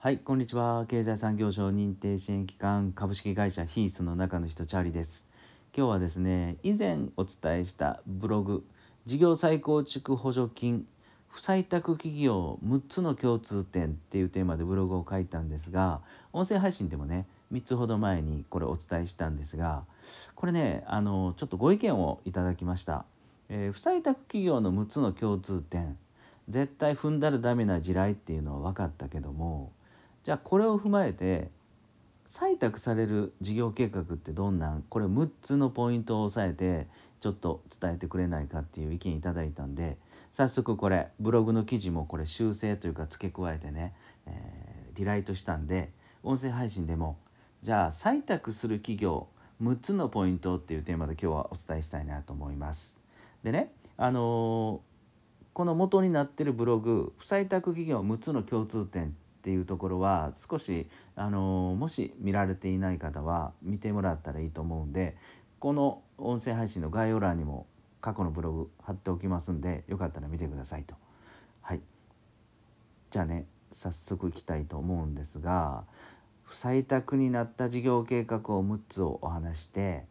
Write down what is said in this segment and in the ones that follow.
はい、こんにちは。経済産業省認定支援機関株式会社ヒースの中の人チャーリーです。今日はですね、以前お伝えしたブログ事業再構築補助金不採択企業6つの共通点っていうテーマでブログを書いたんですが、音声配信でもね、3つほど前にこれお伝えしたんですが、これね、あのちょっとご意見をいただきました。えー、不採択企業の6つの共通点絶対踏んだらダメな地雷っていうのは分かったけどもじゃあこれを踏まえて採択される事業計画ってどんなん？これ6つのポイントを押さえてちょっと伝えてくれないかっていう意見いただいたんで早速これブログの記事もこれ修正というか付け加えてね、えー、リライトしたんで音声配信でもじゃあ採択する企業6つのポイントっていうテーマで今日はお伝えしたいなと思います。でねあのー、この元になってるブログ不採択企業6つの共通点っていうところは少しあのもし見られていない方は見てもらったらいいと思うんでこの音声配信の概要欄にも過去のブログ貼っておきますんでよかったら見てくださいと。はいじゃあね早速いきたいと思うんですが不採択になった事業計画を6つをお話して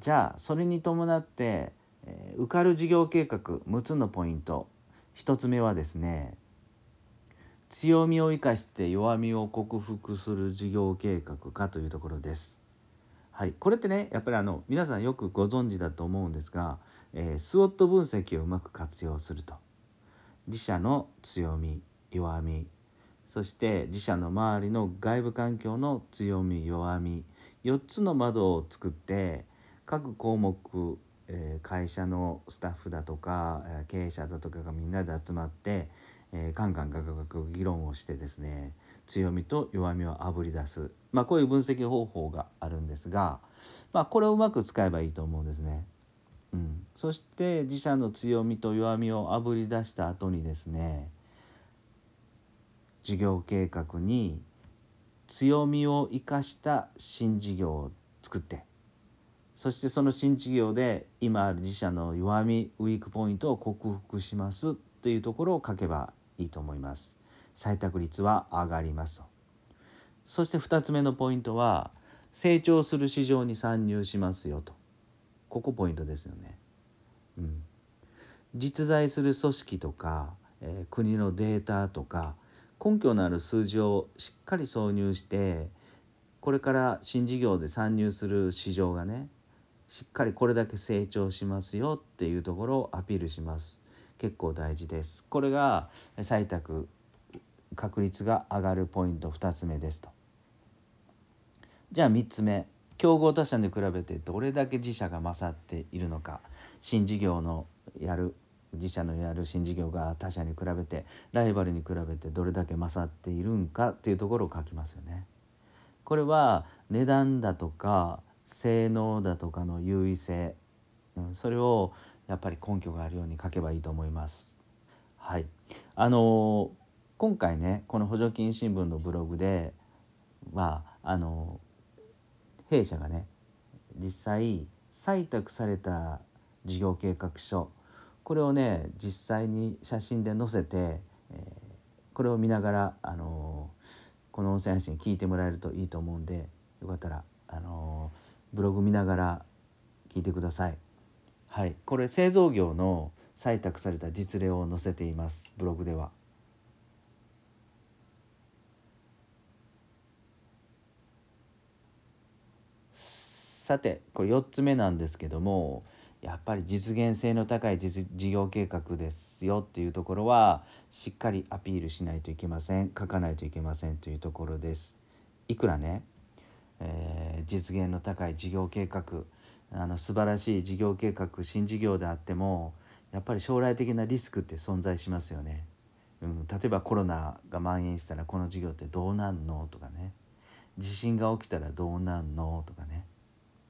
じゃあそれに伴って、えー、受かる事業計画6つのポイント1つ目はですね強みを生かして弱みを克服する事業計画かというところです。はい、これってねやっぱりあの皆さんよくご存知だと思うんですが、えー、スウォット分析をうまく活用すると。自社の強み弱み。そして自社の周りの外部環境の強み弱み。4つの窓を作って各項目、えー、会社のスタッフだとか経営者だとかがみんなで集まってえー、ガンガンガンガン議論をしてですね強みと弱みをあぶり出す、まあ、こういう分析方法があるんですが、まあ、これをうまく使えばいいと思うんですね。うん、そして自社の強みと弱みをあぶり出した後にですね事業計画に強みを生かした新事業を作ってそしてその新事業で今ある自社の弱みウィークポイントを克服しますというところを書けばいいと思います。採択率は上がります。そして2つ目のポイントは成長する市場に参入しますよと。ここポイントですよね。うん、実在する組織とか、えー、国のデータとか根拠のある数字をしっかり挿入してこれから新事業で参入する市場がねしっかりこれだけ成長しますよっていうところをアピールします。結構大事です。これが採択確率が上がるポイント2つ目ですと。じゃあ3つ目競合他社に比べてどれだけ自社が勝っているのか新事業のやる自社のやる新事業が他社に比べてライバルに比べてどれだけ勝っているんかっていうところを書きますよね。これは値段だとか性能だとかの優位性、うん、それをやっぱり根拠があるように書けばいいと思います。はい、あの今回ねこの補助金新聞のブログではあの弊社がね実際採択された事業計画書これをね実際に写真で載せて、えー、これを見ながらあのこの音声配信聞いてもらえるといいと思うんでよかったらあのブログ見ながら聞いてください。はい、これ製造業の採択された実例を載せていますブログでは。さてこれ4つ目なんですけどもやっぱり実現性の高い事業計画ですよっていうところはしっかりアピールしないといけません書かないといけませんというところです。いくらね、えー、実現の高い事業計画あの素晴らしい事業計画新事業であってもやっぱり将来的なリスクって存在しますよね。うん、例えばコロナが蔓延したらこの事業ってどうなんのとかね。地震が起きたらどうなんのとかね、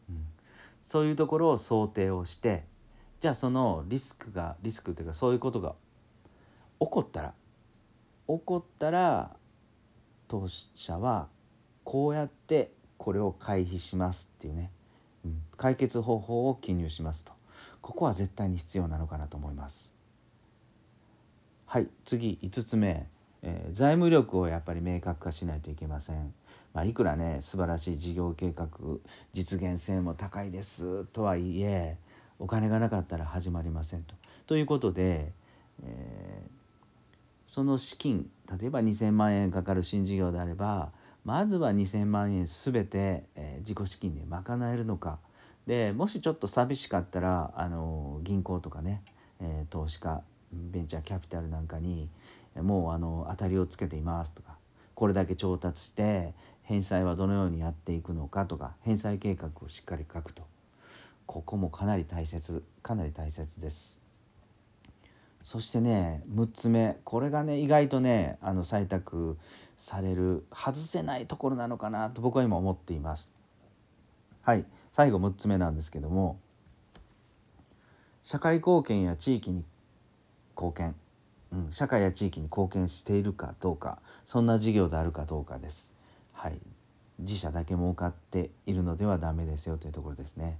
うん、そういうところを想定をしてじゃあそのリスクがリスクっていうかそういうことが起こったら起こったら当社はこうやってこれを回避しますっていうね。解決方法を記入しますとここは絶対に必要なのかなと思いますはい次5つ目えー、財務力をやっぱり明確化しないといけません。まあ、いくらね素晴らしい事業計画実現性も高いですとはいえお金がなかったら始まりませんと。ということで、えー、その資金例えば2,000万円かかる新事業であればまずは2,000万円全て、えー、自己資金で賄えるのかでもしちょっと寂しかったらあの銀行とかね、えー、投資家ベンチャーキャピタルなんかにもうあの当たりをつけていますとかこれだけ調達して返済はどのようにやっていくのかとか返済計画をしっかり書くとここもかなり大切かなり大切です。そしてね6つ目。これがね意外とねあの採択される外せないところなのかなと僕は今思っています。はい。最後6つ目なんですけども。社会貢献や地域に貢献。うん、社会や地域に貢献しているかどうか。そんな事業であるかどうかです。はい、自社だけ儲かっているのではダメですよというところですね。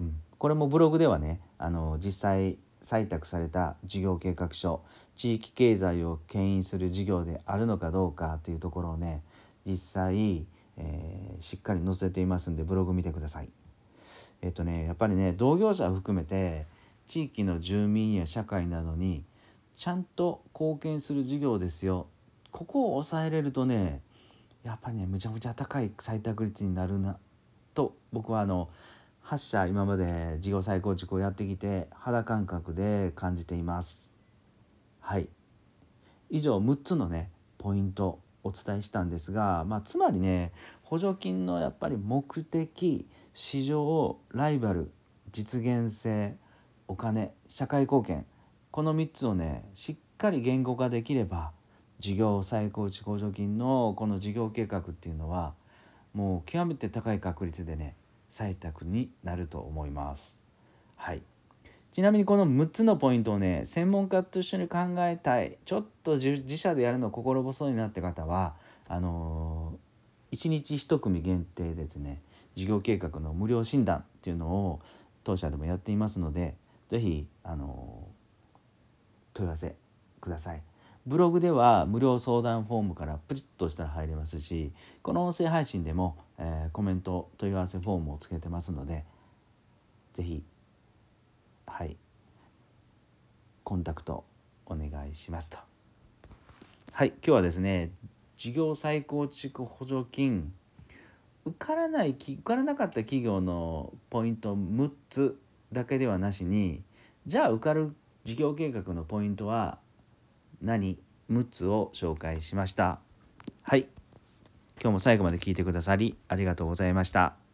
うん、これもブログではねあの実際採択された事業計画書地域経済を牽引する事業であるのかどうかというところをね実際、えー、しっかり載せていますんでブログ見てください。えっとねやっぱりね同業者を含めて地域の住民や社会などにちゃんと貢献する事業ですよここを抑えれるとねやっぱりねむちゃむちゃ高い採択率になるなと僕はあの8社今まで事業再構築をやってきて肌感覚で感じています。はい。以上6つのねポイントお伝えしたんですが、まあ、つまりね補助金のやっぱり目的市場ライバル実現性お金社会貢献この3つをねしっかり言語化できれば事業再構築補助金のこの事業計画っていうのはもう極めて高い確率でね採択になると思います。はいちなみにこの6つのポイントをね専門家と一緒に考えたいちょっと自社でやるの心細いなって方はあのー、1日1組限定でですね事業計画の無料診断っていうのを当社でもやっていますので是非あのー問い合わせください。ブログでは無料相談フォームからプチッとしたら入れますしこの音声配信でも、えー、コメント問い合わせフォームをつけてますので是非はいコンタクトお願いしますと。はい今日はですね事業再構築補助金受からない受からなかった企業のポイント6つだけではなしにじゃあ受かる事業計画のポイントは何6つを紹介しました。はい。今日も最後まで聞いてくださりありがとうございました。